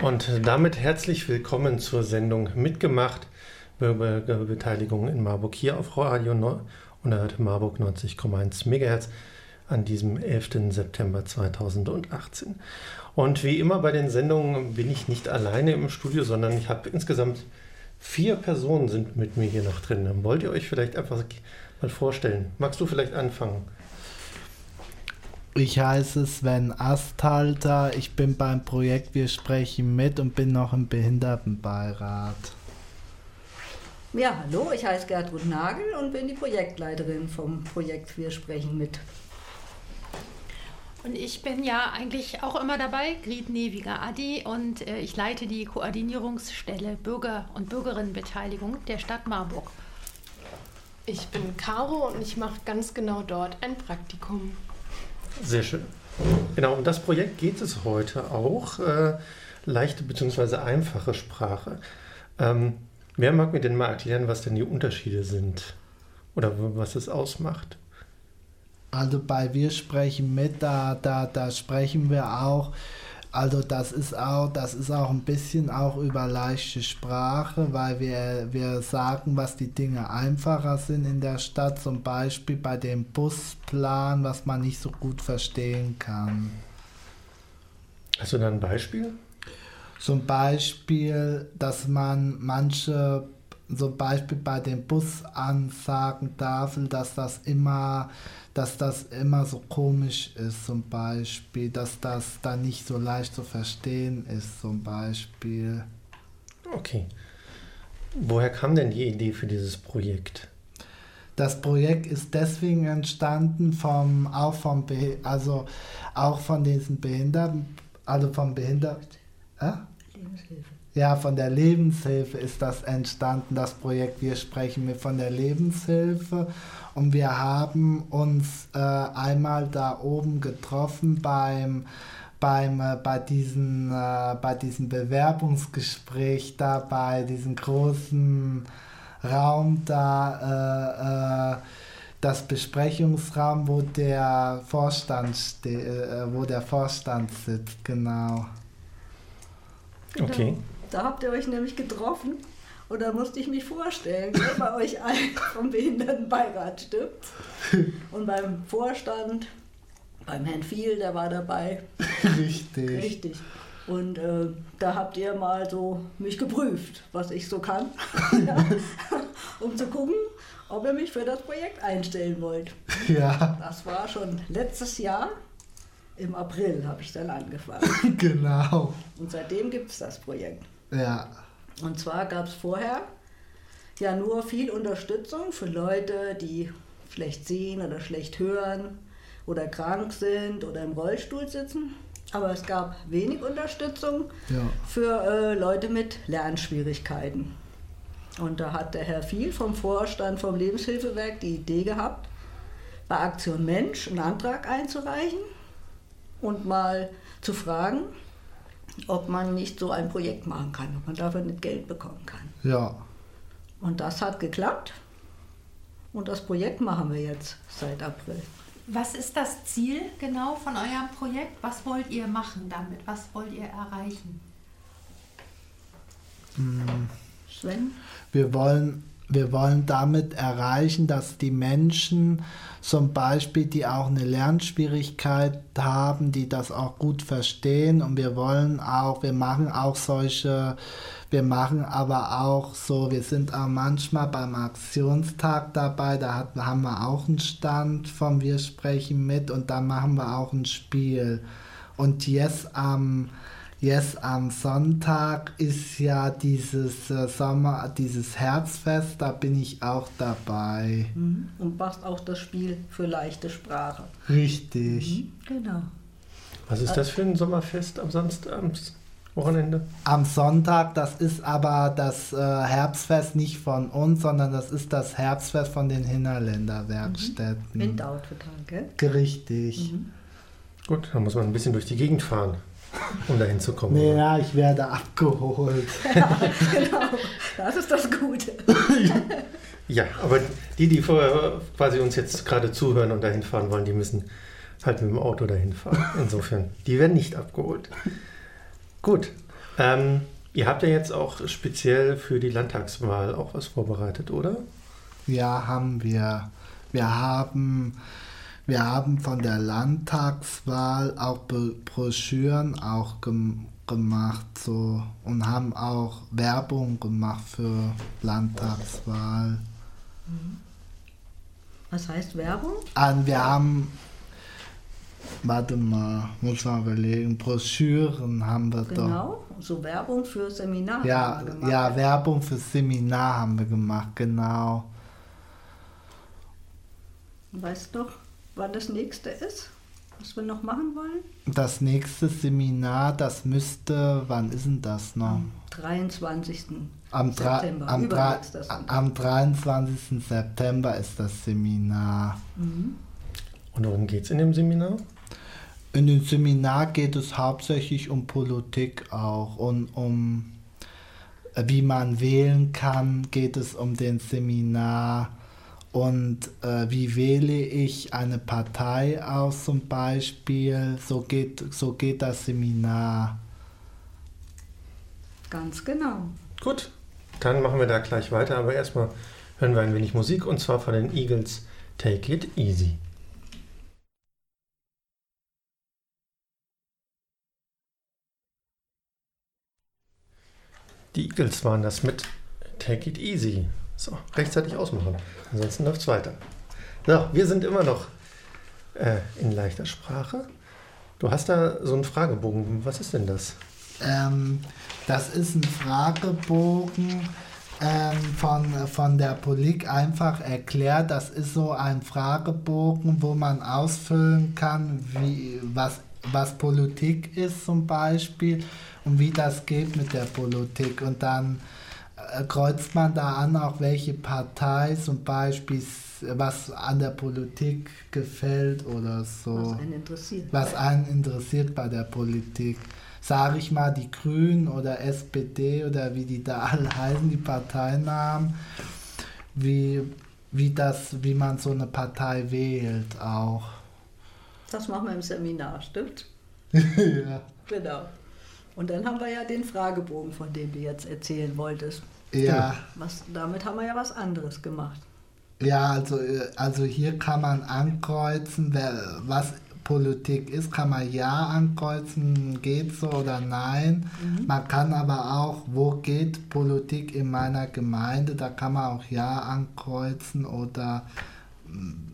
Und damit herzlich willkommen zur Sendung Mitgemacht Bürgerbeteiligung in Marburg hier auf Radio 100 Marburg 90,1 MHz an diesem 11. September 2018. Und wie immer bei den Sendungen bin ich nicht alleine im Studio, sondern ich habe insgesamt vier Personen sind mit mir hier noch drin. Wollt ihr euch vielleicht einfach mal vorstellen? Magst du vielleicht anfangen? Ich heiße Sven Asthalter, ich bin beim Projekt Wir sprechen mit und bin noch im Behindertenbeirat. Ja, hallo, ich heiße Gertrud Nagel und bin die Projektleiterin vom Projekt Wir sprechen mit. Und ich bin ja eigentlich auch immer dabei, Grit Neviger Adi, und äh, ich leite die Koordinierungsstelle Bürger- und Bürgerinnenbeteiligung der Stadt Marburg. Ich bin Caro und ich mache ganz genau dort ein Praktikum. Sehr schön. Genau, um das Projekt geht es heute auch. Äh, leichte bzw. einfache Sprache. Ähm, wer mag mir denn mal erklären, was denn die Unterschiede sind? Oder was es ausmacht? Also bei Wir sprechen mit, da, da, da sprechen wir auch also das ist auch, das ist auch ein bisschen auch über leichte Sprache, weil wir, wir sagen, was die Dinge einfacher sind in der Stadt, zum Beispiel bei dem Busplan, was man nicht so gut verstehen kann. Hast du da ein Beispiel? Zum Beispiel, dass man manche, zum Beispiel bei den Busansagen-Tafeln, dass das immer dass das immer so komisch ist, zum Beispiel, dass das dann nicht so leicht zu verstehen ist, zum Beispiel. Okay. Woher kam denn die Idee für dieses Projekt? Das Projekt ist deswegen entstanden vom auch vom Be also auch von diesen Behinderten, also vom Behinderten. Äh? Lebenshilfe. Ja, von der Lebenshilfe ist das entstanden, das Projekt. Wir sprechen mit von der Lebenshilfe und wir haben uns äh, einmal da oben getroffen beim, beim, äh, bei, diesen, äh, bei diesem Bewerbungsgespräch da, bei diesem großen Raum da, äh, äh, das Besprechungsraum, wo der Vorstand äh, wo der Vorstand sitzt, genau. genau. Okay. Da habt ihr euch nämlich getroffen und da musste ich mich vorstellen, wer bei euch allen vom Behindertenbeirat stimmt. Und beim Vorstand, beim Herrn Viel, der war dabei. Richtig. Richtig. Und äh, da habt ihr mal so mich geprüft, was ich so kann, um zu gucken, ob ihr mich für das Projekt einstellen wollt. Ja. Das war schon letztes Jahr. Im April habe ich dann angefangen. genau. Und seitdem gibt es das Projekt. Ja. Und zwar gab es vorher ja nur viel Unterstützung für Leute, die schlecht sehen oder schlecht hören oder krank sind oder im Rollstuhl sitzen. Aber es gab wenig Unterstützung ja. für äh, Leute mit Lernschwierigkeiten. Und da hat der Herr Viel vom Vorstand vom Lebenshilfewerk die Idee gehabt, bei Aktion Mensch einen Antrag einzureichen und mal zu fragen, ob man nicht so ein Projekt machen kann, ob man dafür nicht Geld bekommen kann. Ja. Und das hat geklappt. Und das Projekt machen wir jetzt seit April. Was ist das Ziel genau von eurem Projekt? Was wollt ihr machen damit? Was wollt ihr erreichen? Hm. Sven? Wir wollen wir wollen damit erreichen, dass die Menschen zum Beispiel, die auch eine Lernschwierigkeit haben, die das auch gut verstehen und wir wollen auch, wir machen auch solche, wir machen aber auch so, wir sind auch manchmal beim Aktionstag dabei, da hat, haben wir auch einen Stand vom Wir sprechen mit und da machen wir auch ein Spiel. Und jetzt am Jetzt am Sonntag ist ja dieses äh, Sommer, dieses Herzfest, da bin ich auch dabei. Mhm. Und machst auch das Spiel für leichte Sprache. Richtig. Mhm. Genau. Was ist das für ein Sommerfest am Samstag? Am Wochenende? Am Sonntag, das ist aber das äh, Herbstfest nicht von uns, sondern das ist das Herbstfest von den Hinterländer Werkstätten. Mhm. Gell? Richtig. Mhm. Gut, dann muss man ein bisschen durch die Gegend fahren um dahin zu kommen. Ja, ich werde abgeholt. Ja, genau. Das ist das Gute. ja, aber die, die vorher quasi uns jetzt gerade zuhören und dahin fahren wollen, die müssen halt mit dem Auto dahin fahren. Insofern, die werden nicht abgeholt. Gut. Ähm, ihr habt ja jetzt auch speziell für die Landtagswahl auch was vorbereitet, oder? Ja, haben wir. Wir haben, wir haben von der Landtagswahl auch Broschüren auch gem gemacht so, und haben auch Werbung gemacht für Landtagswahl. Was heißt Werbung? Und wir haben, warte mal, muss man überlegen, Broschüren haben wir genau, doch. Genau, so Werbung für Seminar ja, haben wir gemacht. Ja, Werbung für Seminar haben wir gemacht, genau. Weißt du noch, wann das nächste ist, was wir noch machen wollen? Das nächste Seminar, das müsste, wann ist denn das noch? Am 23. Am, September. am, am 23. September ist das Seminar. Mhm. Und worum geht es in dem Seminar? In dem Seminar geht es hauptsächlich um Politik auch und um äh, wie man wählen kann, geht es um den Seminar und äh, wie wähle ich eine Partei aus zum Beispiel. So geht, so geht das Seminar. Ganz genau. Gut, dann machen wir da gleich weiter, aber erstmal hören wir ein wenig Musik und zwar von den Eagles Take It Easy. Die Eagles waren das mit Take It Easy. So, rechtzeitig ausmachen. Ansonsten läuft es weiter. So, wir sind immer noch äh, in leichter Sprache. Du hast da so einen Fragebogen. Was ist denn das? Ähm, das ist ein Fragebogen ähm, von, von der Politik einfach erklärt. Das ist so ein Fragebogen, wo man ausfüllen kann, wie, was, was Politik ist zum Beispiel und wie das geht mit der Politik. Und dann kreuzt man da an, auch welche Partei zum Beispiel, was an der Politik gefällt oder so. Was einen interessiert. Was einen interessiert bei der Politik. Sage ich mal, die Grünen oder SPD oder wie die da alle heißen, die Parteinamen, wie, wie, das, wie man so eine Partei wählt auch. Das machen wir im Seminar, stimmt? ja. Genau. Und dann haben wir ja den Fragebogen, von dem du jetzt erzählen wolltest. Ja. Was, damit haben wir ja was anderes gemacht. Ja, also, also hier kann man ankreuzen, wer, was Politik ist, kann man Ja ankreuzen, geht so oder nein. Mhm. Man kann aber auch, wo geht Politik in meiner Gemeinde, da kann man auch Ja ankreuzen oder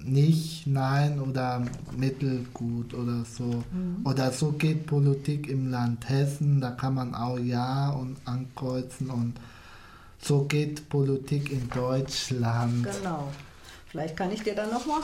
nicht, nein oder mittelgut oder so. Mhm. Oder so geht Politik im Land Hessen, da kann man auch Ja und ankreuzen und so geht Politik in Deutschland. Genau. Vielleicht kann ich dir da noch mal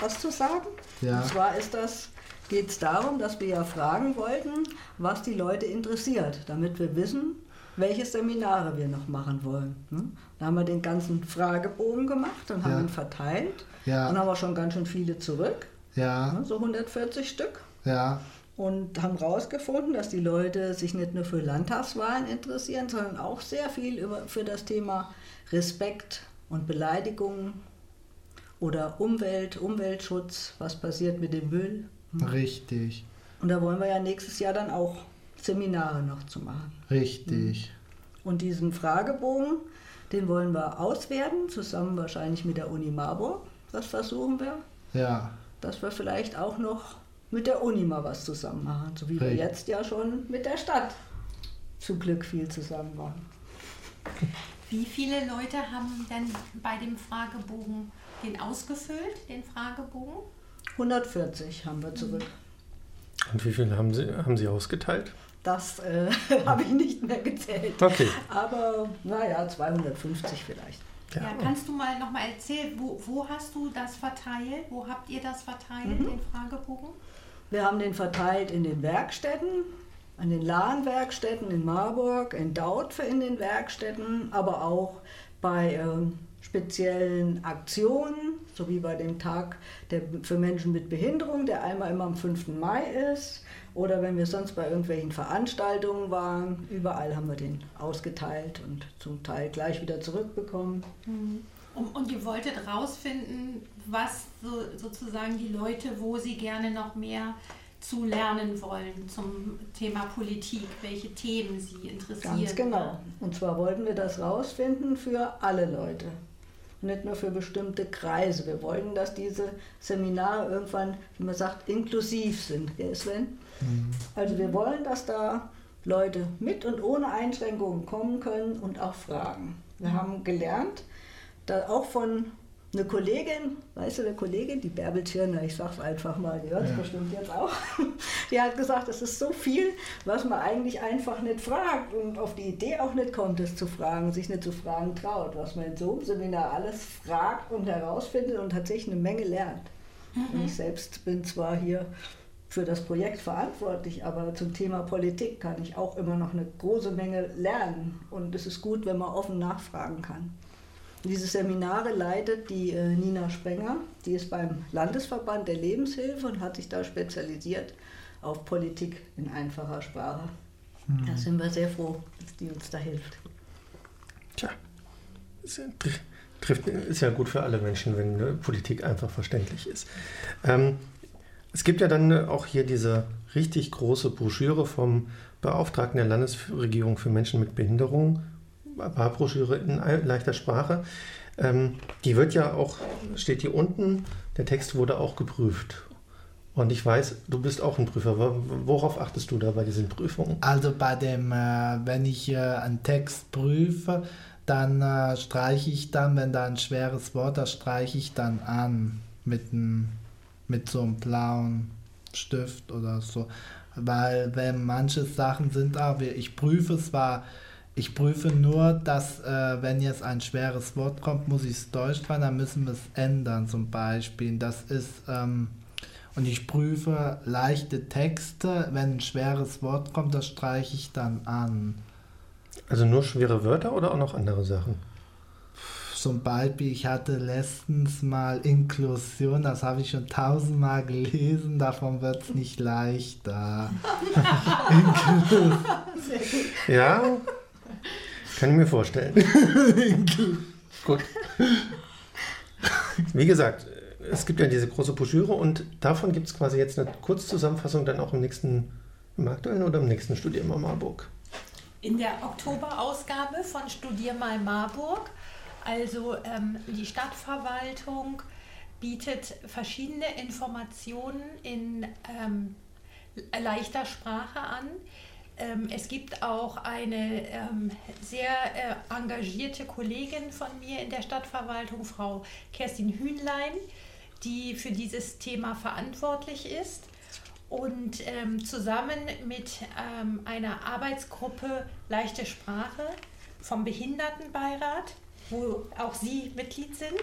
was zu sagen. Ja. Und zwar ist das geht es darum, dass wir ja fragen wollten, was die Leute interessiert, damit wir wissen, welche Seminare wir noch machen wollen. Hm? Da haben wir den ganzen Fragebogen gemacht und haben Ja. ihn verteilt. Ja. Und haben wir schon ganz schön viele zurück, Ja, ne, so 140 Stück. ja, Und haben herausgefunden, dass die Leute sich nicht nur für Landtagswahlen interessieren, sondern auch sehr viel über, für das Thema Respekt und Beleidigungen oder Umwelt, Umweltschutz, was passiert mit dem Müll. richtig, Und da wollen wir ja nächstes Jahr dann auch Seminare noch zu machen. richtig. Und diesen Fragebogen, den wollen wir auswerten, zusammen wahrscheinlich mit der Uni Marburg. Das versuchen wir, Ja, dass wir vielleicht auch noch mit der Uni mal was zusammen machen, so wie wir Richtig. jetzt ja schon mit der Stadt zum Glück viel zusammen machen. Wie viele Leute haben denn bei dem Fragebogen den ausgefüllt, den Fragebogen? 140 haben wir zurück. Und wie viele haben Sie, haben Sie ausgeteilt? Das äh, habe ich nicht mehr gezählt. Okay. Aber naja, 250 vielleicht. Ja. Ja, kannst du mal noch mal erzählen, wo, wo hast du das verteilt? Wo habt ihr das verteilt, den Fragebogen? Wir haben den verteilt in den Werkstätten, an den Lahnwerkstätten in Marburg, in Dautphe in den Werkstätten, aber auch bei ähm, speziellen Aktionen, so wie bei dem Tag der, für Menschen mit Behinderung, der einmal immer am 5. Mai ist, oder wenn wir sonst bei irgendwelchen Veranstaltungen waren. Überall haben wir den ausgeteilt und zum Teil gleich wieder zurückbekommen. Und, und ihr wolltet rausfinden, was so, sozusagen die Leute, wo sie gerne noch mehr zu lernen wollen zum Thema Politik, welche Themen sie interessieren. Ganz genau. Und zwar wollten wir das rausfinden für alle Leute. Nicht nur für bestimmte Kreise. Wir wollten, dass diese Seminare irgendwann, wie man sagt, inklusiv sind, gell Sven? Mhm. Also wir wollen, dass da Leute mit und ohne Einschränkungen kommen können und auch fragen. Wir haben gelernt, da auch von eine Kollegin, weißt du, eine Kollegin, die Bärbel Tschirner, ich sag's einfach mal, die hört es ja. bestimmt jetzt auch, die hat gesagt, es ist so viel, was man eigentlich einfach nicht fragt und auf die Idee auch nicht kommt, es zu fragen, sich nicht zu fragen traut, was man in so einem Seminar alles fragt und herausfindet und tatsächlich eine Menge lernt. Mhm. Ich selbst bin zwar hier für das Projekt verantwortlich, aber zum Thema Politik kann ich auch immer noch eine große Menge lernen und es ist gut, wenn man offen nachfragen kann. Diese Seminare leitet die äh, Nina Spenger, die ist beim Landesverband der Lebenshilfe und hat sich da spezialisiert auf Politik in einfacher Sprache. Mhm. Da sind wir sehr froh, dass die uns da hilft. Tja, ist ja, trifft, ist ja gut für alle Menschen, wenn äh, Politik einfach verständlich ist. Ähm, es gibt ja dann äh, auch hier diese richtig große Broschüre vom Beauftragten der Landesregierung für Menschen mit Behinderung Farbroschüre in leichter Sprache. Ähm, die wird ja auch, steht hier unten, der Text wurde auch geprüft. Und ich weiß, du bist auch ein Prüfer. Worauf achtest du da bei diesen Prüfungen? Also bei dem, äh, wenn ich äh, einen Text prüfe, dann äh, streiche ich dann, wenn da ein schweres Wort, das streiche ich dann an mit, ein, mit so einem blauen Stift oder so. Weil wenn manche Sachen sind, auch, ich prüfe zwar ich prüfe nur, dass äh, wenn jetzt ein schweres Wort kommt, muss ich es deutsch schreiben, dann müssen wir es ändern zum Beispiel. Das ist, ähm, und ich prüfe leichte Texte, wenn ein schweres Wort kommt, das streiche ich dann an. Also nur schwere Wörter oder auch noch andere Sachen? Zum Beispiel, ich hatte letztens mal Inklusion, das habe ich schon tausendmal gelesen, davon wird es nicht leichter. ja, kann ich mir vorstellen. Gut. Wie gesagt, es gibt ja diese große Broschüre und davon gibt es quasi jetzt eine Kurzzusammenfassung dann auch im nächsten, im aktuellen oder im nächsten Studier mal Marburg. In der Oktoberausgabe von Studier mal Marburg, also ähm, die Stadtverwaltung bietet verschiedene Informationen in ähm, leichter Sprache an es gibt auch eine ähm, sehr äh, engagierte Kollegin von mir in der Stadtverwaltung, Frau Kerstin Hühnlein, die für dieses Thema verantwortlich ist. Und ähm, zusammen mit ähm, einer Arbeitsgruppe Leichte Sprache vom Behindertenbeirat, wo auch Sie Mitglied sind.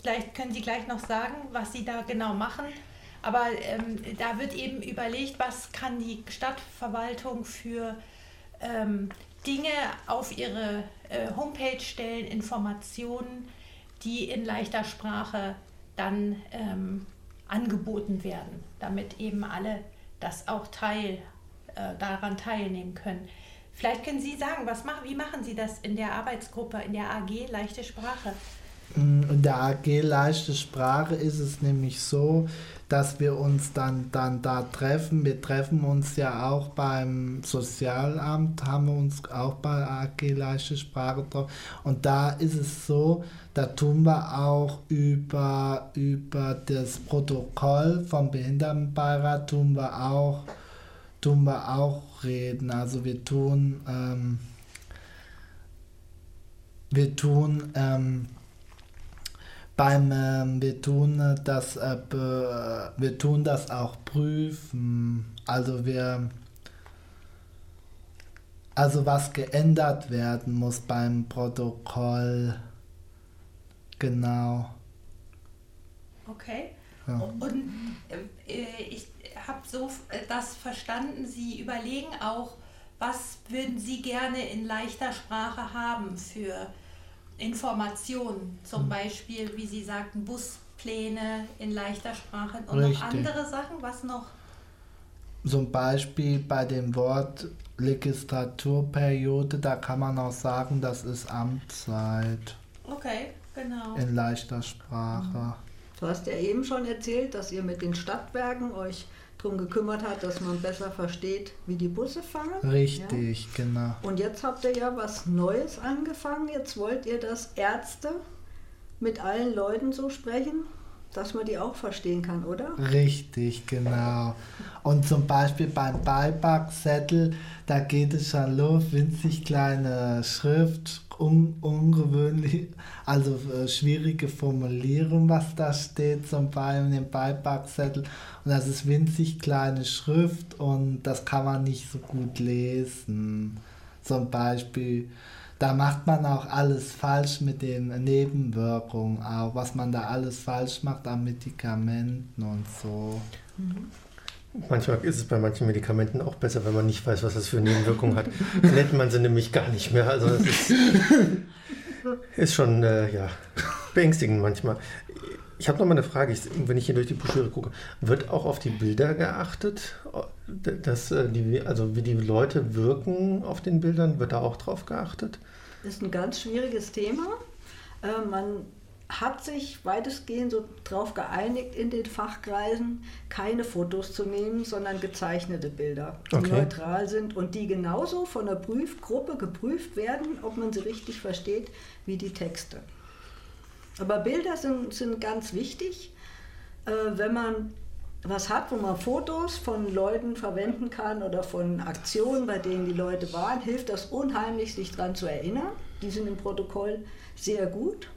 Vielleicht können Sie gleich noch sagen, was Sie da genau machen aber ähm, da wird eben überlegt, was kann die Stadtverwaltung für ähm, Dinge auf ihre äh, Homepage stellen, Informationen, die in leichter Sprache dann ähm, angeboten werden, damit eben alle das auch teil, äh, daran teilnehmen können. Vielleicht können Sie sagen, was mach, wie machen Sie das in der Arbeitsgruppe, in der AG Leichte Sprache? In der AG Leichte Sprache ist es nämlich so, dass wir uns dann, dann da treffen. Wir treffen uns ja auch beim Sozialamt, haben wir uns auch bei AG Leichte Sprache drauf. Und da ist es so, da tun wir auch über, über das Protokoll vom Behindertenbeirat tun wir auch, tun wir auch reden. Also wir tun, ähm, wir tun, ähm, beim ähm, wir tun das äh, wir tun das auch prüfen. Also wir also was geändert werden muss beim Protokoll. Genau. Okay. Ja. und äh, ich habe so das verstanden Sie überlegen auch was würden Sie gerne in leichter Sprache haben für Informationen, zum mhm. Beispiel, wie Sie sagten, Buspläne in leichter Sprache und Richtig. noch andere Sachen, was noch? Zum Beispiel bei dem Wort Legislaturperiode, da kann man auch sagen, das ist Amtszeit. Okay, genau. In leichter Sprache. Du hast ja eben schon erzählt, dass ihr mit den Stadtwerken euch darum gekümmert hat, dass man besser versteht, wie die Busse fahren. Richtig, ja. genau. Und jetzt habt ihr ja was Neues angefangen. Jetzt wollt ihr, dass Ärzte mit allen Leuten so sprechen, dass man die auch verstehen kann, oder? Richtig, genau. Und zum Beispiel beim Beipackzettel, da geht es schon los, winzig kleine Schrift, un ungewöhnlich, also äh, schwierige Formulierung, was da steht, zum Beispiel im Beipackzettel. Und das ist winzig kleine Schrift und das kann man nicht so gut lesen. Zum Beispiel da macht man auch alles falsch mit den Nebenwirkungen, auch was man da alles falsch macht an Medikamenten und so. Manchmal ist es bei manchen Medikamenten auch besser, wenn man nicht weiß, was das für Nebenwirkungen hat. Nennt man sie nämlich gar nicht mehr. Also das ist, ist schon äh, ja, beängstigend manchmal. Ich habe noch mal eine Frage, ich, wenn ich hier durch die Broschüre gucke. Wird auch auf die Bilder geachtet? Dass, äh, die, also wie die Leute wirken auf den Bildern, wird da auch drauf geachtet? Ist ein ganz schwieriges Thema. Äh, man hat sich weitestgehend so darauf geeinigt, in den Fachkreisen keine Fotos zu nehmen, sondern gezeichnete Bilder, die okay. neutral sind und die genauso von der Prüfgruppe geprüft werden, ob man sie richtig versteht, wie die Texte. Aber Bilder sind, sind ganz wichtig, äh, wenn man was hat, wo man Fotos von Leuten verwenden kann oder von Aktionen, bei denen die Leute waren, hilft das unheimlich, sich daran zu erinnern. Die sind im Protokoll sehr gut.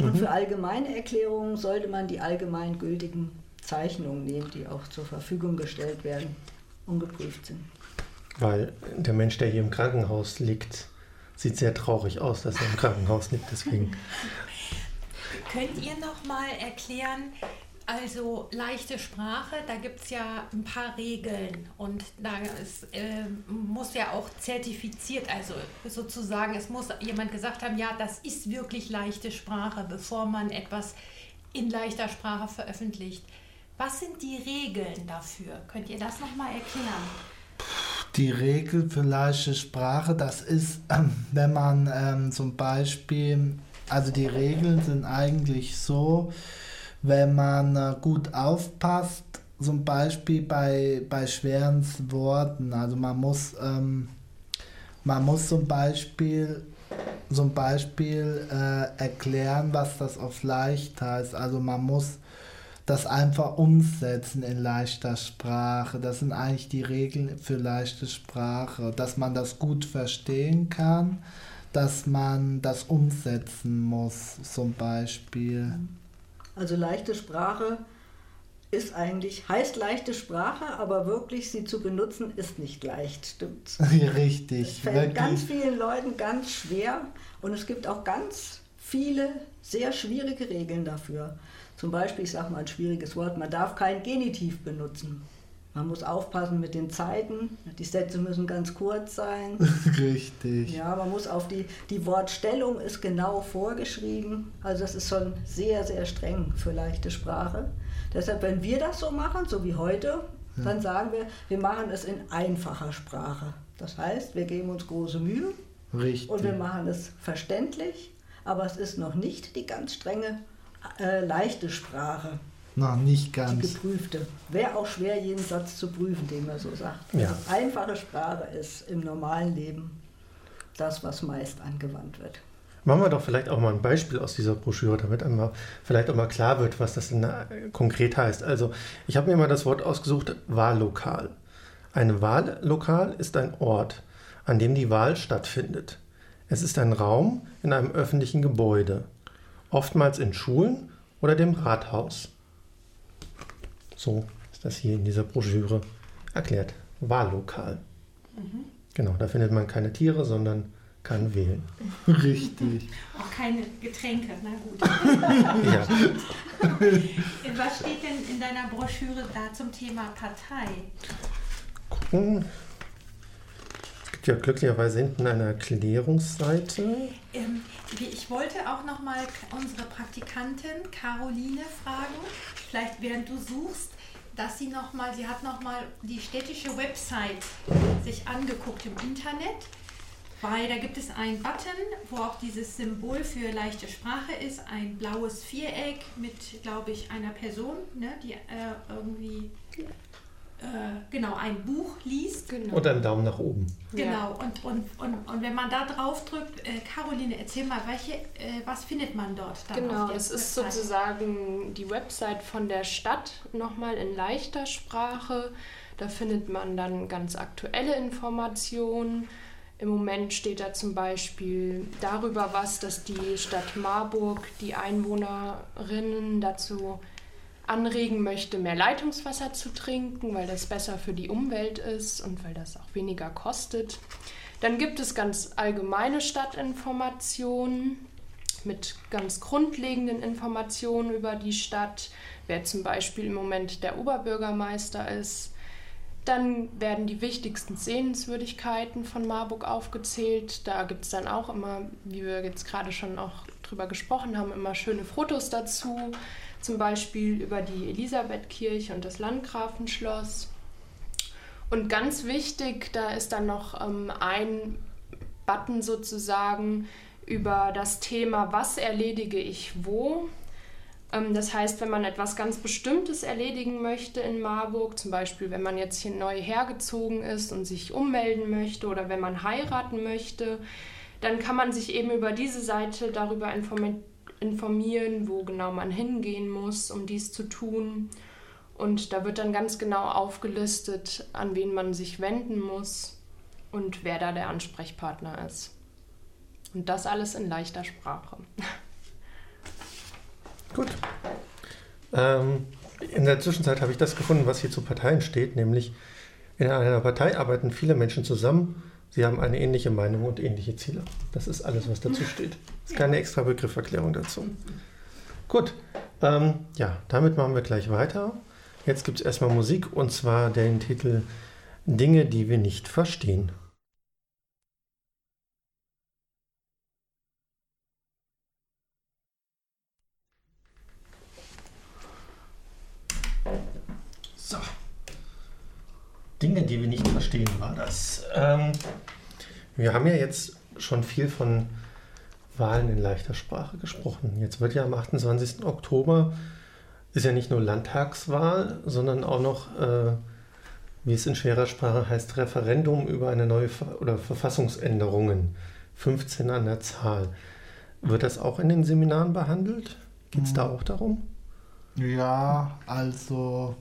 Und mhm. für allgemeine Erklärungen sollte man die allgemein gültigen Zeichnungen nehmen, die auch zur Verfügung gestellt werden und geprüft sind. Weil der Mensch, der hier im Krankenhaus liegt, sieht sehr traurig aus, dass er im Krankenhaus liegt. Deswegen. Könnt ihr noch mal erklären, also leichte Sprache, da gibt es ja ein paar Regeln und da ist, äh, muss ja auch zertifiziert, also sozusagen, es muss jemand gesagt haben, ja, das ist wirklich leichte Sprache, bevor man etwas in leichter Sprache veröffentlicht. Was sind die Regeln dafür? Könnt ihr das nochmal erklären? Die Regel für leichte Sprache, das ist, wenn man ähm, zum Beispiel, also die Regeln sind eigentlich so, wenn man äh, gut aufpasst, zum Beispiel bei, bei schweren Worten. Also man muss, ähm, man muss zum Beispiel, zum Beispiel äh, erklären, was das auf leicht heißt. Also man muss das einfach umsetzen in leichter Sprache. Das sind eigentlich die Regeln für leichte Sprache, dass man das gut verstehen kann, dass man das umsetzen muss, zum Beispiel. Also leichte Sprache ist eigentlich, heißt leichte Sprache, aber wirklich sie zu benutzen ist nicht leicht, stimmt's? Richtig. Es fällt wirklich. ganz vielen Leuten ganz schwer und es gibt auch ganz viele sehr schwierige Regeln dafür. Zum Beispiel, ich sage mal ein schwieriges Wort, man darf kein Genitiv benutzen. Man muss aufpassen mit den Zeiten. Die Sätze müssen ganz kurz sein. Richtig. Ja, man muss auf die, die Wortstellung ist genau vorgeschrieben. Also das ist schon sehr, sehr streng für leichte Sprache. Deshalb, wenn wir das so machen, so wie heute, ja. dann sagen wir, wir machen es in einfacher Sprache. Das heißt, wir geben uns große Mühe. Richtig. Und wir machen es verständlich, aber es ist noch nicht die ganz strenge, äh, leichte Sprache. Noch nicht ganz. Die geprüfte. Wäre auch schwer, jeden Satz zu prüfen, den man so sagt. Ja. Also einfache Sprache ist im normalen Leben das, was meist angewandt wird. Machen wir doch vielleicht auch mal ein Beispiel aus dieser Broschüre, damit einmal vielleicht auch mal klar wird, was das denn konkret heißt. Also, ich habe mir mal das Wort ausgesucht, Wahllokal. Ein Wahllokal ist ein Ort, an dem die Wahl stattfindet. Es ist ein Raum in einem öffentlichen Gebäude, oftmals in Schulen oder dem Rathaus. So ist das hier in dieser Broschüre erklärt. Wahllokal. Mhm. Genau, da findet man keine Tiere, sondern kann wählen. Richtig. Auch keine Getränke, na gut. ja. Was steht denn in deiner Broschüre da zum Thema Partei? Gucken. Ja glücklicherweise hinten eine Erklärungsseite. Ähm, ich wollte auch noch mal unsere Praktikantin Caroline fragen, vielleicht während du suchst, dass sie noch mal, sie hat noch mal die städtische Website sich angeguckt im Internet, weil da gibt es einen Button, wo auch dieses Symbol für leichte Sprache ist, ein blaues Viereck mit, glaube ich, einer Person, ne, die äh, irgendwie genau ein Buch liest. Genau. Und einen Daumen nach oben. Genau, ja. und, und, und, und wenn man da drauf drückt, äh, Caroline, erzähl mal, welche, äh, was findet man dort dann? Genau, das ist sozusagen die Website von der Stadt nochmal in leichter Sprache. Da findet man dann ganz aktuelle Informationen. Im Moment steht da zum Beispiel darüber was, dass die Stadt Marburg die Einwohnerinnen dazu anregen möchte, mehr Leitungswasser zu trinken, weil das besser für die Umwelt ist und weil das auch weniger kostet. Dann gibt es ganz allgemeine Stadtinformationen mit ganz grundlegenden Informationen über die Stadt, wer zum Beispiel im Moment der Oberbürgermeister ist. Dann werden die wichtigsten Sehenswürdigkeiten von Marburg aufgezählt. Da gibt es dann auch immer, wie wir jetzt gerade schon auch drüber gesprochen haben, immer schöne Fotos dazu zum Beispiel über die Elisabethkirche und das Landgrafenschloss. Und ganz wichtig, da ist dann noch ähm, ein Button sozusagen über das Thema, was erledige ich wo. Ähm, das heißt, wenn man etwas ganz Bestimmtes erledigen möchte in Marburg, zum Beispiel wenn man jetzt hier neu hergezogen ist und sich ummelden möchte oder wenn man heiraten möchte, dann kann man sich eben über diese Seite darüber informieren informieren, wo genau man hingehen muss, um dies zu tun. Und da wird dann ganz genau aufgelistet, an wen man sich wenden muss und wer da der Ansprechpartner ist. Und das alles in leichter Sprache. Gut. Ähm, in der Zwischenzeit habe ich das gefunden, was hier zu Parteien steht, nämlich in einer Partei arbeiten viele Menschen zusammen Sie haben eine ähnliche Meinung und ähnliche Ziele. Das ist alles, was dazu steht. Es ist keine extra Begrifferklärung dazu. Gut, ähm, ja, damit machen wir gleich weiter. Jetzt gibt es erstmal Musik und zwar den Titel Dinge, die wir nicht verstehen. Dinge, die wir nicht verstehen, war das. Ähm, wir haben ja jetzt schon viel von Wahlen in leichter Sprache gesprochen. Jetzt wird ja am 28. Oktober ist ja nicht nur Landtagswahl, sondern auch noch, äh, wie es in schwerer Sprache heißt, Referendum über eine neue Ver oder Verfassungsänderungen. 15 an der Zahl. Wird das auch in den Seminaren behandelt? Geht es da hm. auch darum? Ja, also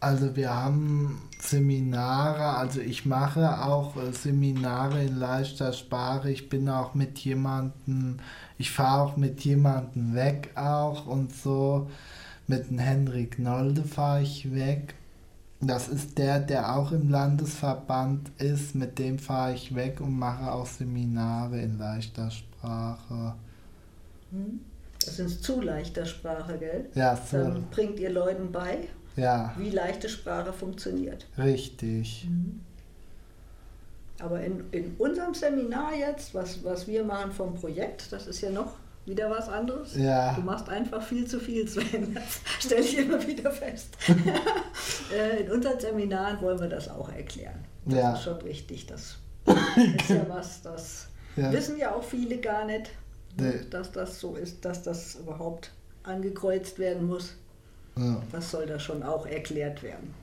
also wir haben Seminare, also ich mache auch äh, Seminare in leichter Sprache. Ich bin auch mit jemandem, ich fahre auch mit jemandem weg auch und so. Mit dem Henrik Nolde fahre ich weg. Das ist der, der auch im Landesverband ist. Mit dem fahre ich weg und mache auch Seminare in leichter Sprache. Hm? Das ist zu leichter Sprache, gell? Ja, so. Dann bringt ihr Leuten bei ja. wie leichte Sprache funktioniert. Richtig. Mhm. Aber in, in unserem Seminar jetzt, was, was wir machen vom Projekt, das ist ja noch wieder was anderes. Ja. Du machst einfach viel zu viel, Sven. Das stelle ich immer wieder fest. Äh, in unseren Seminaren wollen wir das auch erklären. Das ja. ist schon wichtig. Das ist ja was, das ja. wissen ja auch viele gar nicht, nee. dass das so ist, dass das überhaupt angekreuzt werden muss. Ja. Das soll da schon auch erklärt werden.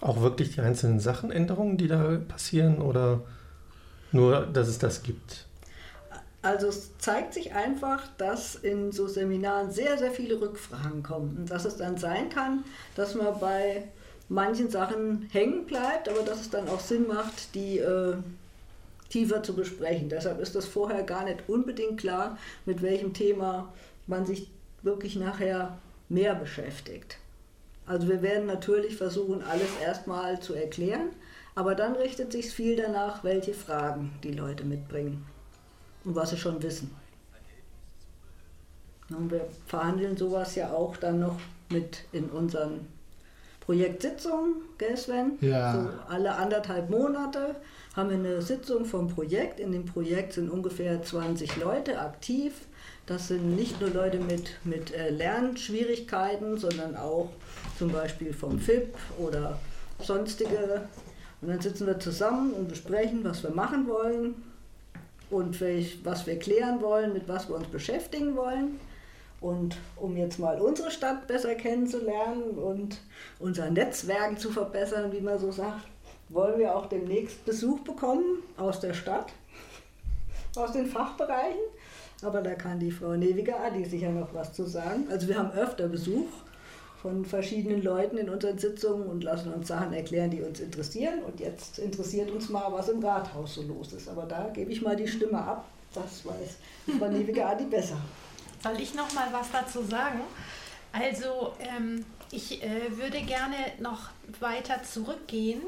Auch wirklich die einzelnen Sachenänderungen, die da passieren oder nur, dass es das gibt? Also es zeigt sich einfach, dass in so Seminaren sehr, sehr viele Rückfragen kommen und dass es dann sein kann, dass man bei manchen Sachen hängen bleibt, aber dass es dann auch Sinn macht, die äh, tiefer zu besprechen. Deshalb ist das vorher gar nicht unbedingt klar, mit welchem Thema man sich wirklich nachher mehr beschäftigt. Also wir werden natürlich versuchen, alles erstmal zu erklären, aber dann richtet sich viel danach, welche Fragen die Leute mitbringen und was sie schon wissen. Und wir verhandeln sowas ja auch dann noch mit in unseren Projektsitzungen, gell Sven? Ja. So alle anderthalb Monate haben wir eine Sitzung vom Projekt. In dem Projekt sind ungefähr 20 Leute aktiv das sind nicht nur Leute mit, mit äh, Lernschwierigkeiten, sondern auch zum Beispiel vom FIP oder sonstige. Und dann sitzen wir zusammen und besprechen, was wir machen wollen und welch, was wir klären wollen, mit was wir uns beschäftigen wollen. Und um jetzt mal unsere Stadt besser kennenzulernen und unser Netzwerk zu verbessern, wie man so sagt, wollen wir auch demnächst Besuch bekommen aus der Stadt, aus den Fachbereichen. Aber da kann die Frau Neviger Adi sicher noch was zu sagen. Also wir haben öfter Besuch von verschiedenen Leuten in unseren Sitzungen und lassen uns Sachen erklären, die uns interessieren. Und jetzt interessiert uns mal, was im Rathaus so los ist. Aber da gebe ich mal die Stimme ab. Das weiß Frau Neviger Adi besser. Soll ich noch mal was dazu sagen? Also ähm, ich äh, würde gerne noch weiter zurückgehen.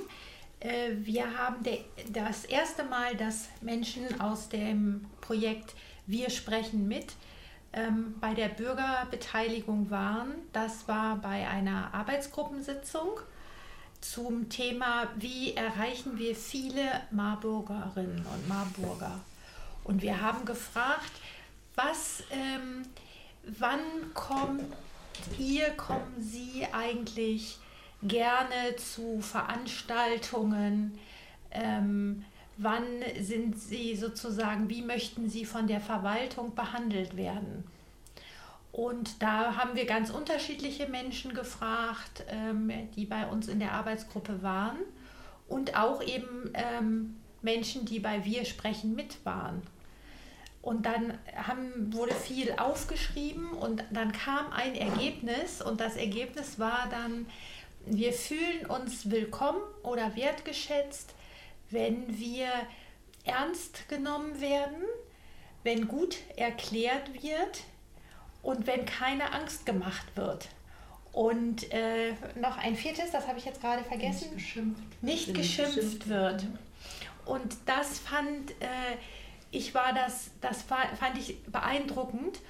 Äh, wir haben de, das erste Mal, dass Menschen aus dem Projekt Wir sprechen mit ähm, bei der Bürgerbeteiligung waren. Das war bei einer Arbeitsgruppensitzung zum Thema, wie erreichen wir viele Marburgerinnen und Marburger. Und wir haben gefragt, was, ähm, wann kommt ihr, kommen Sie eigentlich gerne zu Veranstaltungen? Ähm, wann sind Sie sozusagen, wie möchten Sie von der Verwaltung behandelt werden? Und da haben wir ganz unterschiedliche Menschen gefragt, ähm, die bei uns in der Arbeitsgruppe waren und auch eben ähm, Menschen, die bei Wir sprechen mit waren. Und dann haben, wurde viel aufgeschrieben und dann kam ein Ergebnis und das Ergebnis war dann, wir fühlen uns willkommen oder wertgeschätzt, wenn wir ernst genommen werden, wenn gut erklärt wird und wenn keine Angst gemacht wird. Und äh, noch ein viertes, das habe ich jetzt gerade vergessen. Nicht geschimpft, nicht geschimpft wird. Und das fand äh, ich war das, das fand ich beeindruckend,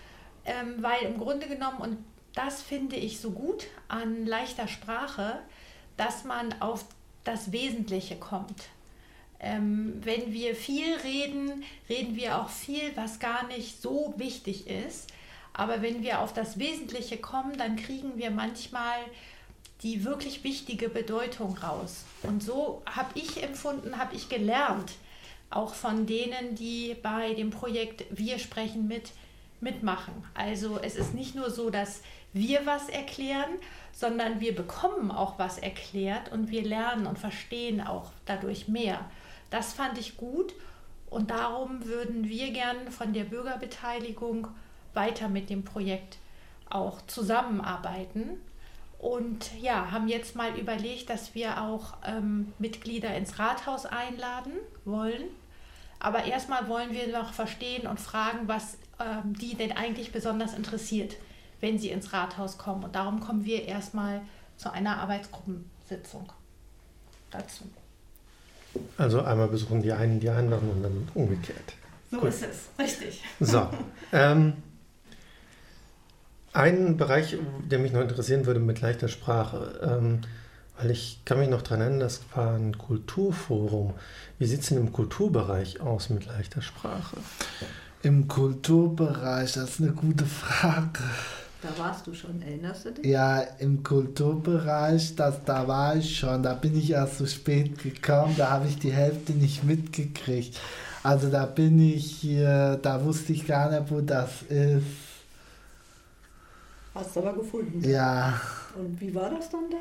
ähm, weil im Grunde genommen, und das finde ich so gut an leichter Sprache, dass man auf das Wesentliche kommt. Ähm, wenn wir viel reden, reden wir auch viel, was gar nicht so wichtig ist. Aber wenn wir auf das Wesentliche kommen, dann kriegen wir manchmal die wirklich wichtige Bedeutung raus. Und so habe ich empfunden, habe ich gelernt, auch von denen, die bei dem Projekt Wir sprechen mit mitmachen. Also es ist nicht nur so, dass wir was erklären, sondern wir bekommen auch was erklärt und wir lernen und verstehen auch dadurch mehr. Das fand ich gut und darum würden wir gern von der Bürgerbeteiligung weiter mit dem Projekt auch zusammenarbeiten. Und ja, haben jetzt mal überlegt, dass wir auch ähm, Mitglieder ins Rathaus einladen wollen aber erstmal wollen wir noch verstehen und fragen, was ähm, die denn eigentlich besonders interessiert, wenn sie ins Rathaus kommen. Und darum kommen wir erstmal zu einer Arbeitsgruppensitzung dazu. Also einmal besuchen die einen die anderen und dann umgekehrt. So Gut. ist es, richtig. So. Ähm, ein Bereich, der mich noch interessieren würde mit leichter Sprache. Ähm, weil ich kann mich noch daran erinnern, das war ein Kulturforum. Wie sieht es denn im Kulturbereich aus mit leichter Sprache? Im Kulturbereich, das ist eine gute Frage. Da warst du schon, erinnerst du dich? Ja, im Kulturbereich, das, da war ich schon. Da bin ich erst so spät gekommen, da habe ich die Hälfte nicht mitgekriegt. Also da bin ich hier, da wusste ich gar nicht, wo das ist. Hast du aber gefunden. Ja. Und wie war das dann da?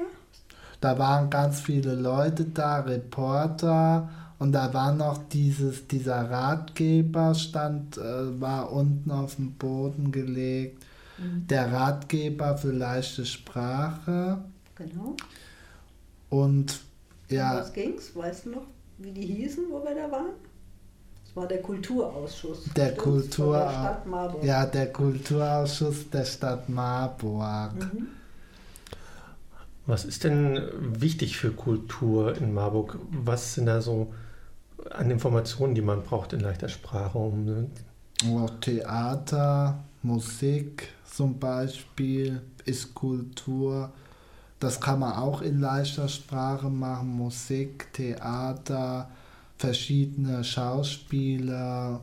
Da waren ganz viele Leute da, Reporter und da war noch dieses, dieser Ratgeber stand, äh, war unten auf dem Boden gelegt. Mhm. Der Ratgeber für leichte Sprache. Genau. Und ja. Um was ging's? Weißt du noch, wie die hießen, wo wir da waren? Das war der Kulturausschuss. Der Kultur, der Stadt Marburg. Ja, der Kulturausschuss der Stadt Marburg. Mhm. Was ist denn wichtig für Kultur in Marburg? Was sind da so an Informationen, die man braucht in leichter Sprache? Um oh, Theater, Musik zum Beispiel ist Kultur. Das kann man auch in leichter Sprache machen. Musik, Theater, verschiedene Schauspieler.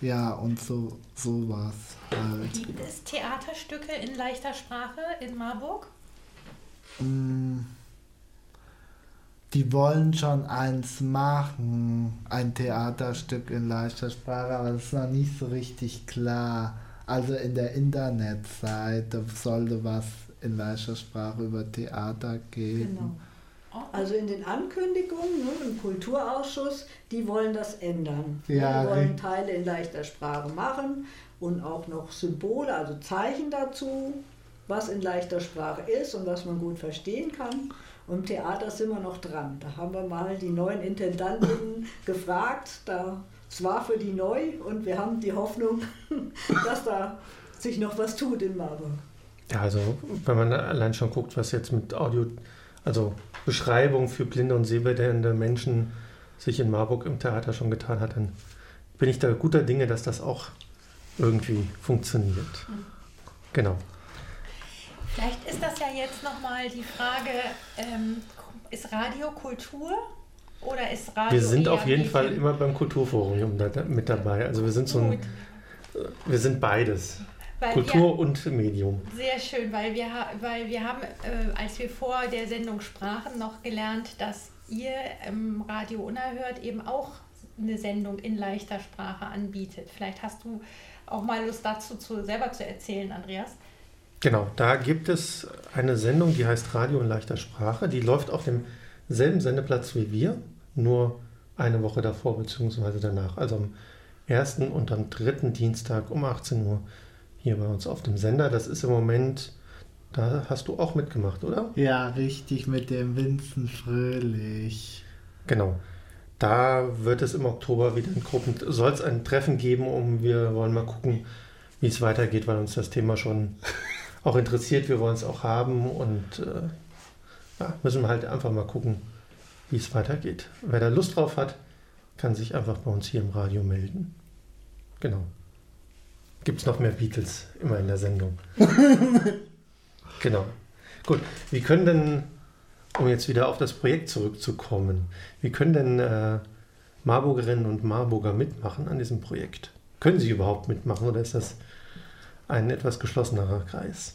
Ja, und so sowas halt. Gibt es Theaterstücke in leichter Sprache in Marburg? Mm. Die wollen schon eins machen, ein Theaterstück in leichter Sprache, aber das ist noch nicht so richtig klar. Also in der Internetseite sollte was in leichter Sprache über Theater geben. Genau. Also in den Ankündigungen ne, im Kulturausschuss, die wollen das ändern. Ja, die wollen Teile in leichter Sprache machen und auch noch Symbole, also Zeichen dazu, was in leichter Sprache ist und was man gut verstehen kann. Und im Theater sind wir noch dran. Da haben wir mal die neuen Intendanten gefragt. Da, es war für die neu und wir haben die Hoffnung, dass da sich noch was tut in Marburg. Ja, also wenn man allein schon guckt, was jetzt mit Audio, also Beschreibung für blinde und sehbehinderte Menschen sich in Marburg im Theater schon getan hat, dann bin ich da guter Dinge, dass das auch irgendwie funktioniert. Mhm. Genau. Vielleicht ist das ja jetzt nochmal die Frage, ähm, ist Radio Kultur oder ist Radio Wir sind auf jeden Fall immer beim Kulturforum mit dabei. Also wir sind so ein, wir sind beides. Weil Kultur wir, und Medium. Sehr schön, weil wir, weil wir haben, äh, als wir vor der Sendung sprachen, noch gelernt, dass ihr im Radio Unerhört eben auch eine Sendung in leichter Sprache anbietet. Vielleicht hast du auch mal Lust dazu zu, selber zu erzählen, Andreas. Genau, da gibt es eine Sendung, die heißt Radio in leichter Sprache. Die läuft auf demselben Sendeplatz wie wir, nur eine Woche davor bzw. danach. Also am ersten und am dritten Dienstag um 18 Uhr hier bei uns auf dem Sender. Das ist im Moment, da hast du auch mitgemacht, oder? Ja, richtig, mit dem Vincent Fröhlich. Genau. Da wird es im Oktober wieder in Gruppen, soll es ein Treffen geben, um wir wollen mal gucken, wie es weitergeht, weil uns das Thema schon auch interessiert. Wir wollen es auch haben und äh, ja, müssen wir halt einfach mal gucken, wie es weitergeht. Wer da Lust drauf hat, kann sich einfach bei uns hier im Radio melden. Genau. Gibt es noch mehr Beatles immer in der Sendung? genau. Gut, wie können denn, um jetzt wieder auf das Projekt zurückzukommen, wie können denn äh, Marburgerinnen und Marburger mitmachen an diesem Projekt? Können sie überhaupt mitmachen oder ist das ein etwas geschlossenerer Kreis.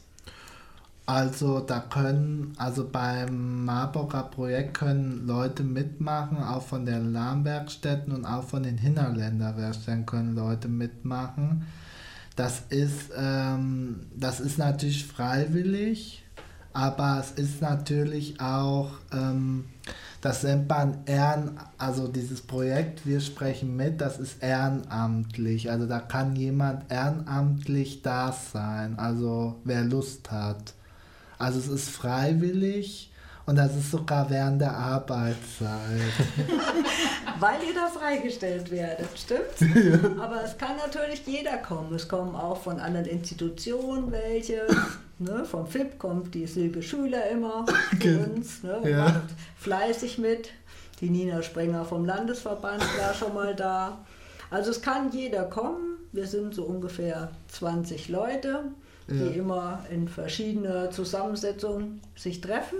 Also da können, also beim Marburger Projekt können Leute mitmachen, auch von den Lahmwerkstätten und auch von den Hinterländerwerkstätten können Leute mitmachen. Das ist, ähm, das ist natürlich freiwillig, aber es ist natürlich auch ähm, das nennt man Ehren, also dieses Projekt Wir sprechen mit, das ist ehrenamtlich. Also da kann jemand ehrenamtlich da sein, also wer Lust hat. Also es ist freiwillig und das ist sogar während der Arbeitszeit. Weil ihr da freigestellt werdet, stimmt? Aber es kann natürlich jeder kommen. Es kommen auch von anderen Institutionen welche. Ne, vom FIP kommt die Silke Schüler immer zu uns ne, und ja. macht fleißig mit. Die Nina Sprenger vom Landesverband war schon mal da. Also es kann jeder kommen. Wir sind so ungefähr 20 Leute, die ja. immer in verschiedene Zusammensetzungen sich treffen.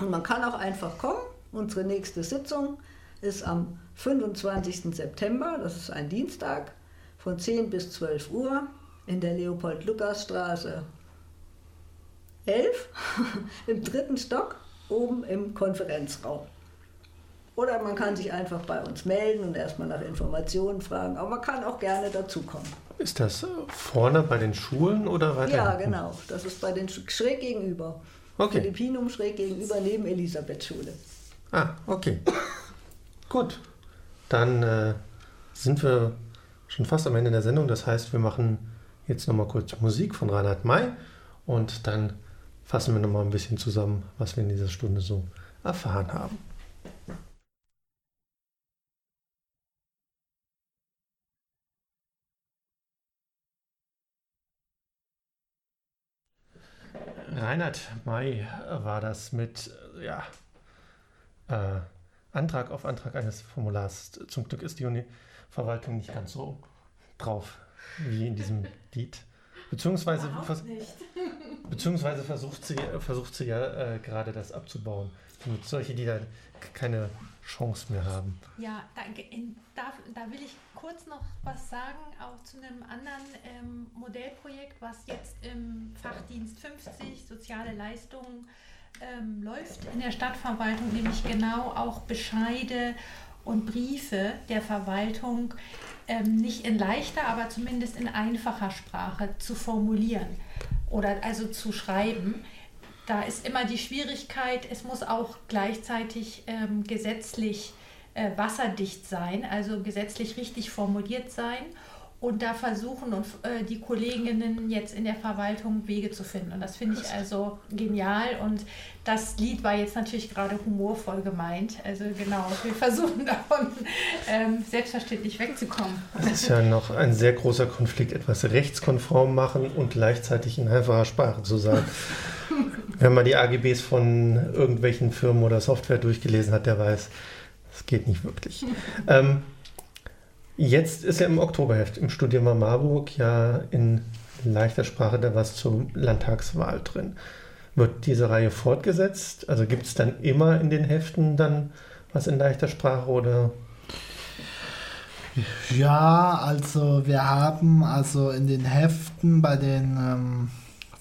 Und man kann auch einfach kommen. Unsere nächste Sitzung ist am 25. September, das ist ein Dienstag, von 10 bis 12 Uhr in der Leopold-Lukas-Straße 11 im dritten Stock oben im Konferenzraum. Oder man kann sich einfach bei uns melden und erstmal nach Informationen fragen, aber man kann auch gerne dazukommen. Ist das vorne bei den Schulen oder weiter? Ja, genau. Das ist bei den schräg gegenüber. Okay. Philippinum schräg gegenüber neben Elisabeth-Schule. Ah, okay. Gut. Dann äh, sind wir schon fast am Ende der Sendung. Das heißt, wir machen jetzt nochmal kurz Musik von Reinhard May und dann fassen wir nochmal ein bisschen zusammen, was wir in dieser Stunde so erfahren haben. Reinhard May war das mit ja, äh, Antrag auf Antrag eines Formulars. Zum Glück ist die Uni-Verwaltung nicht ganz so drauf wie in diesem Lied. Beziehungsweise, vers beziehungsweise versucht sie, versucht sie ja äh, gerade das abzubauen. Mit solche, die da keine Chance mehr haben. Ja, danke. In, da, da will ich kurz noch was sagen, auch zu einem anderen ähm, Modellprojekt, was jetzt im Fachdienst 50 soziale Leistungen ähm, läuft in der Stadtverwaltung nämlich genau auch Bescheide und Briefe der Verwaltung ähm, nicht in leichter, aber zumindest in einfacher Sprache zu formulieren oder also zu schreiben. Da ist immer die Schwierigkeit, es muss auch gleichzeitig ähm, gesetzlich äh, wasserdicht sein, also gesetzlich richtig formuliert sein. Und da versuchen und, äh, die Kolleginnen jetzt in der Verwaltung Wege zu finden. Und das finde ich also genial. Und das Lied war jetzt natürlich gerade humorvoll gemeint. Also genau, wir versuchen davon ähm, selbstverständlich wegzukommen. Das ist ja noch ein sehr großer Konflikt, etwas rechtskonform machen und gleichzeitig in einfacher Sprache zu sein. Wenn man die AGBs von irgendwelchen Firmen oder Software durchgelesen hat, der weiß, das geht nicht wirklich. ähm, Jetzt ist ja im Oktoberheft im Studium Marburg ja in leichter Sprache da was zur Landtagswahl drin. Wird diese Reihe fortgesetzt? Also gibt es dann immer in den Heften dann was in leichter Sprache oder? Ja, also wir haben also in den Heften bei den ähm,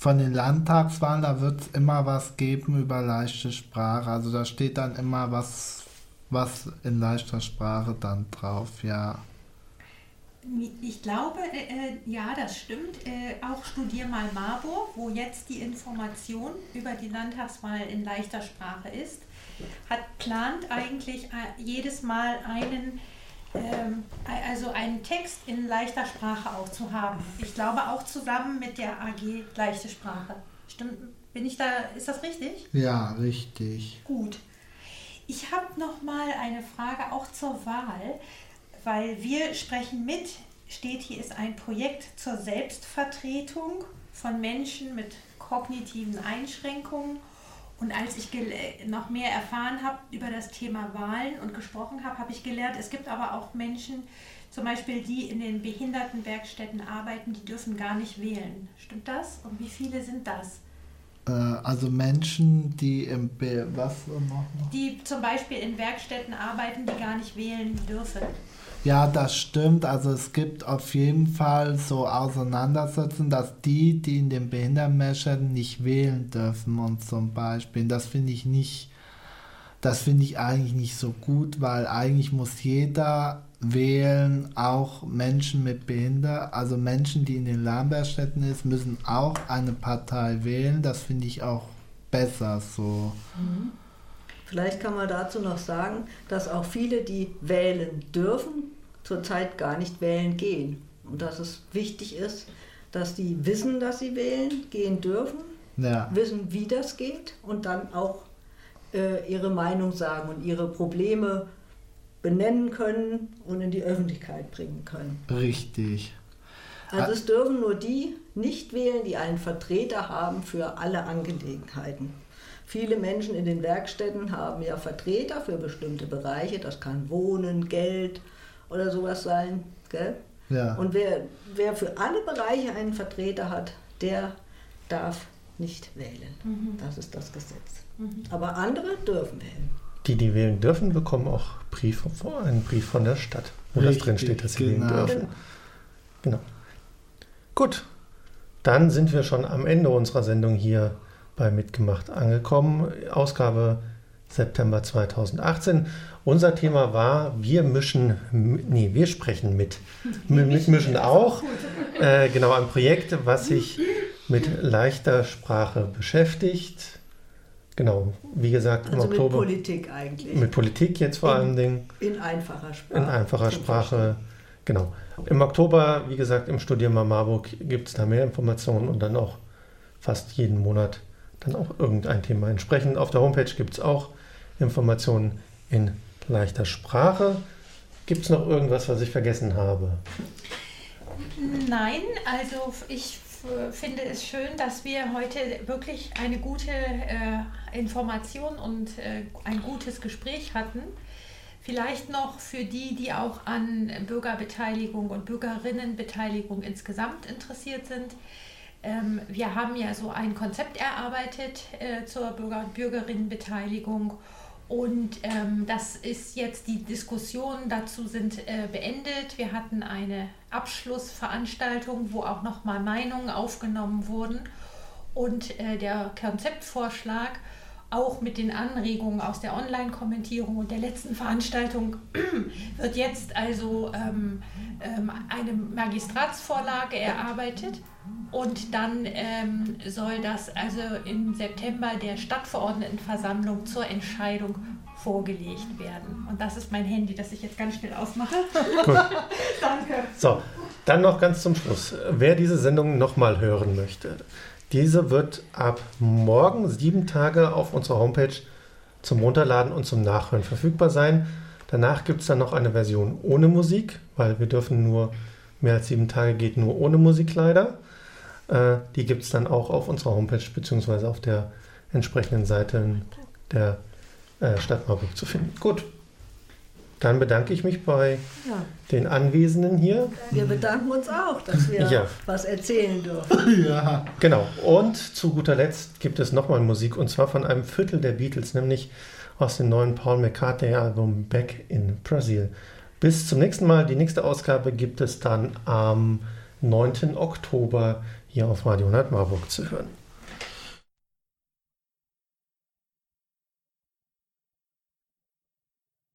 von den Landtagswahlen, da wird es immer was geben über leichte Sprache. Also da steht dann immer was, was in leichter Sprache dann drauf, ja. Ich glaube, äh, äh, ja, das stimmt. Äh, auch Studier mal Marburg, wo jetzt die Information über die Landtagswahl in leichter Sprache ist, hat plant eigentlich äh, jedes Mal einen, ähm, also einen Text in leichter Sprache auch zu haben. Ich glaube auch zusammen mit der AG Leichte Sprache. Stimmt? Bin ich da? Ist das richtig? Ja, richtig. Gut. Ich habe noch mal eine Frage auch zur Wahl weil wir sprechen mit, steht hier, ist ein Projekt zur Selbstvertretung von Menschen mit kognitiven Einschränkungen. Und als ich noch mehr erfahren habe über das Thema Wahlen und gesprochen habe, habe ich gelernt, es gibt aber auch Menschen, zum Beispiel die in den Behindertenwerkstätten arbeiten, die dürfen gar nicht wählen. Stimmt das? Und wie viele sind das? Äh, also Menschen, die im Be was machen? Die zum Beispiel in Werkstätten arbeiten, die gar nicht wählen dürfen. Ja, das stimmt. Also es gibt auf jeden Fall so Auseinandersetzungen, dass die, die in den Behindertenwerkstätten nicht wählen dürfen und zum Beispiel, das finde ich nicht, das finde ich eigentlich nicht so gut, weil eigentlich muss jeder wählen, auch Menschen mit Behinderung, also Menschen, die in den Lernwerkstätten ist, müssen auch eine Partei wählen. Das finde ich auch besser so. Mhm. Vielleicht kann man dazu noch sagen, dass auch viele, die wählen dürfen, zurzeit gar nicht wählen gehen. Und dass es wichtig ist, dass die wissen, dass sie wählen gehen dürfen, ja. wissen, wie das geht und dann auch äh, ihre Meinung sagen und ihre Probleme benennen können und in die Öffentlichkeit bringen können. Richtig. Also es dürfen nur die nicht wählen, die einen Vertreter haben für alle Angelegenheiten. Viele Menschen in den Werkstätten haben ja Vertreter für bestimmte Bereiche. Das kann Wohnen, Geld, oder sowas sein. Gell? Ja. Und wer, wer für alle Bereiche einen Vertreter hat, der darf nicht wählen. Mhm. Das ist das Gesetz. Mhm. Aber andere dürfen wählen. Die, die wählen dürfen, bekommen auch Brief, einen Brief von der Stadt, wo Richtig, das drin steht, dass sie genau. wählen dürfen. Genau. Gut, dann sind wir schon am Ende unserer Sendung hier bei Mitgemacht angekommen. Ausgabe September 2018. Unser Thema war, wir mischen, nee, wir sprechen mit. Mitmischen auch. Äh, genau, ein Projekt, was sich mit leichter Sprache beschäftigt. Genau, wie gesagt, im also Oktober. Mit Politik eigentlich. Mit Politik jetzt vor in, allen Dingen. In einfacher Sprache. In einfacher Sprache, genau. Im Oktober, wie gesagt, im Studium Marburg gibt es da mehr Informationen und dann auch fast jeden Monat dann auch irgendein Thema entsprechend. Auf der Homepage gibt es auch Informationen in leichter Sprache. Gibt es noch irgendwas, was ich vergessen habe? Nein, also ich finde es schön, dass wir heute wirklich eine gute äh, Information und äh, ein gutes Gespräch hatten. Vielleicht noch für die, die auch an Bürgerbeteiligung und Bürgerinnenbeteiligung insgesamt interessiert sind. Ähm, wir haben ja so ein Konzept erarbeitet äh, zur Bürger- und Bürgerinnenbeteiligung und ähm, das ist jetzt, die Diskussionen dazu sind äh, beendet. Wir hatten eine Abschlussveranstaltung, wo auch nochmal Meinungen aufgenommen wurden. Und äh, der Konzeptvorschlag auch mit den Anregungen aus der Online-Kommentierung und der letzten Veranstaltung wird jetzt also ähm, ähm, eine Magistratsvorlage erarbeitet und dann ähm, soll das also im September der Stadtverordnetenversammlung zur Entscheidung vorgelegt werden. Und das ist mein Handy, das ich jetzt ganz schnell ausmache. Gut. Danke. So, dann noch ganz zum Schluss. Wer diese Sendung nochmal hören möchte, diese wird ab morgen sieben Tage auf unserer Homepage zum Runterladen und zum Nachhören verfügbar sein. Danach gibt es dann noch eine Version ohne Musik, weil wir dürfen nur mehr als sieben Tage geht nur ohne Musik leider. Äh, die gibt es dann auch auf unserer Homepage bzw. auf der entsprechenden Seite der äh, Stadt Marburg zu finden. Gut, dann bedanke ich mich bei ja. den Anwesenden hier. Wir bedanken uns auch, dass wir ja. was erzählen dürfen. Ja. Genau. Und zu guter Letzt gibt es nochmal Musik und zwar von einem Viertel der Beatles, nämlich aus dem neuen Paul McCartney-Album Back in Brazil. Bis zum nächsten Mal. Die nächste Ausgabe gibt es dann am 9. Oktober hier auf Radio 100 Marburg zu hören.